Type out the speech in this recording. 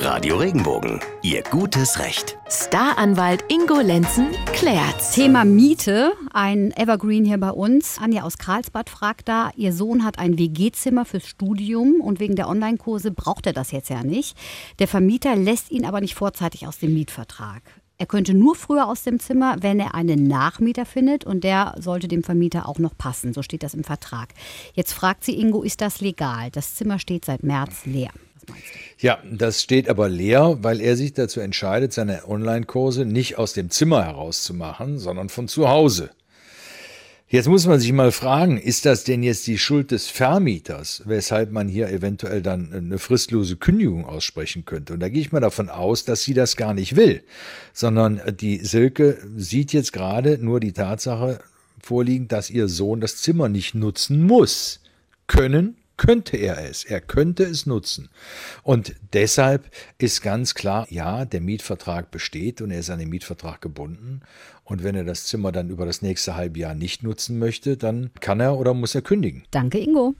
Radio Regenbogen, Ihr gutes Recht. Staranwalt Ingo Lenzen klärt's. Thema Miete, ein Evergreen hier bei uns. Anja aus Karlsbad fragt da, ihr Sohn hat ein WG-Zimmer fürs Studium und wegen der Online-Kurse braucht er das jetzt ja nicht. Der Vermieter lässt ihn aber nicht vorzeitig aus dem Mietvertrag. Er könnte nur früher aus dem Zimmer, wenn er einen Nachmieter findet und der sollte dem Vermieter auch noch passen. So steht das im Vertrag. Jetzt fragt sie Ingo, ist das legal? Das Zimmer steht seit März leer. Ja, das steht aber leer, weil er sich dazu entscheidet, seine Online-Kurse nicht aus dem Zimmer heraus zu machen, sondern von zu Hause. Jetzt muss man sich mal fragen, ist das denn jetzt die Schuld des Vermieters, weshalb man hier eventuell dann eine fristlose Kündigung aussprechen könnte? Und da gehe ich mal davon aus, dass sie das gar nicht will, sondern die Silke sieht jetzt gerade nur die Tatsache vorliegen, dass ihr Sohn das Zimmer nicht nutzen muss. Können könnte er es. Er könnte es nutzen. Und deshalb ist ganz klar, ja, der Mietvertrag besteht und er ist an den Mietvertrag gebunden. Und wenn er das Zimmer dann über das nächste halbe Jahr nicht nutzen möchte, dann kann er oder muss er kündigen. Danke, Ingo.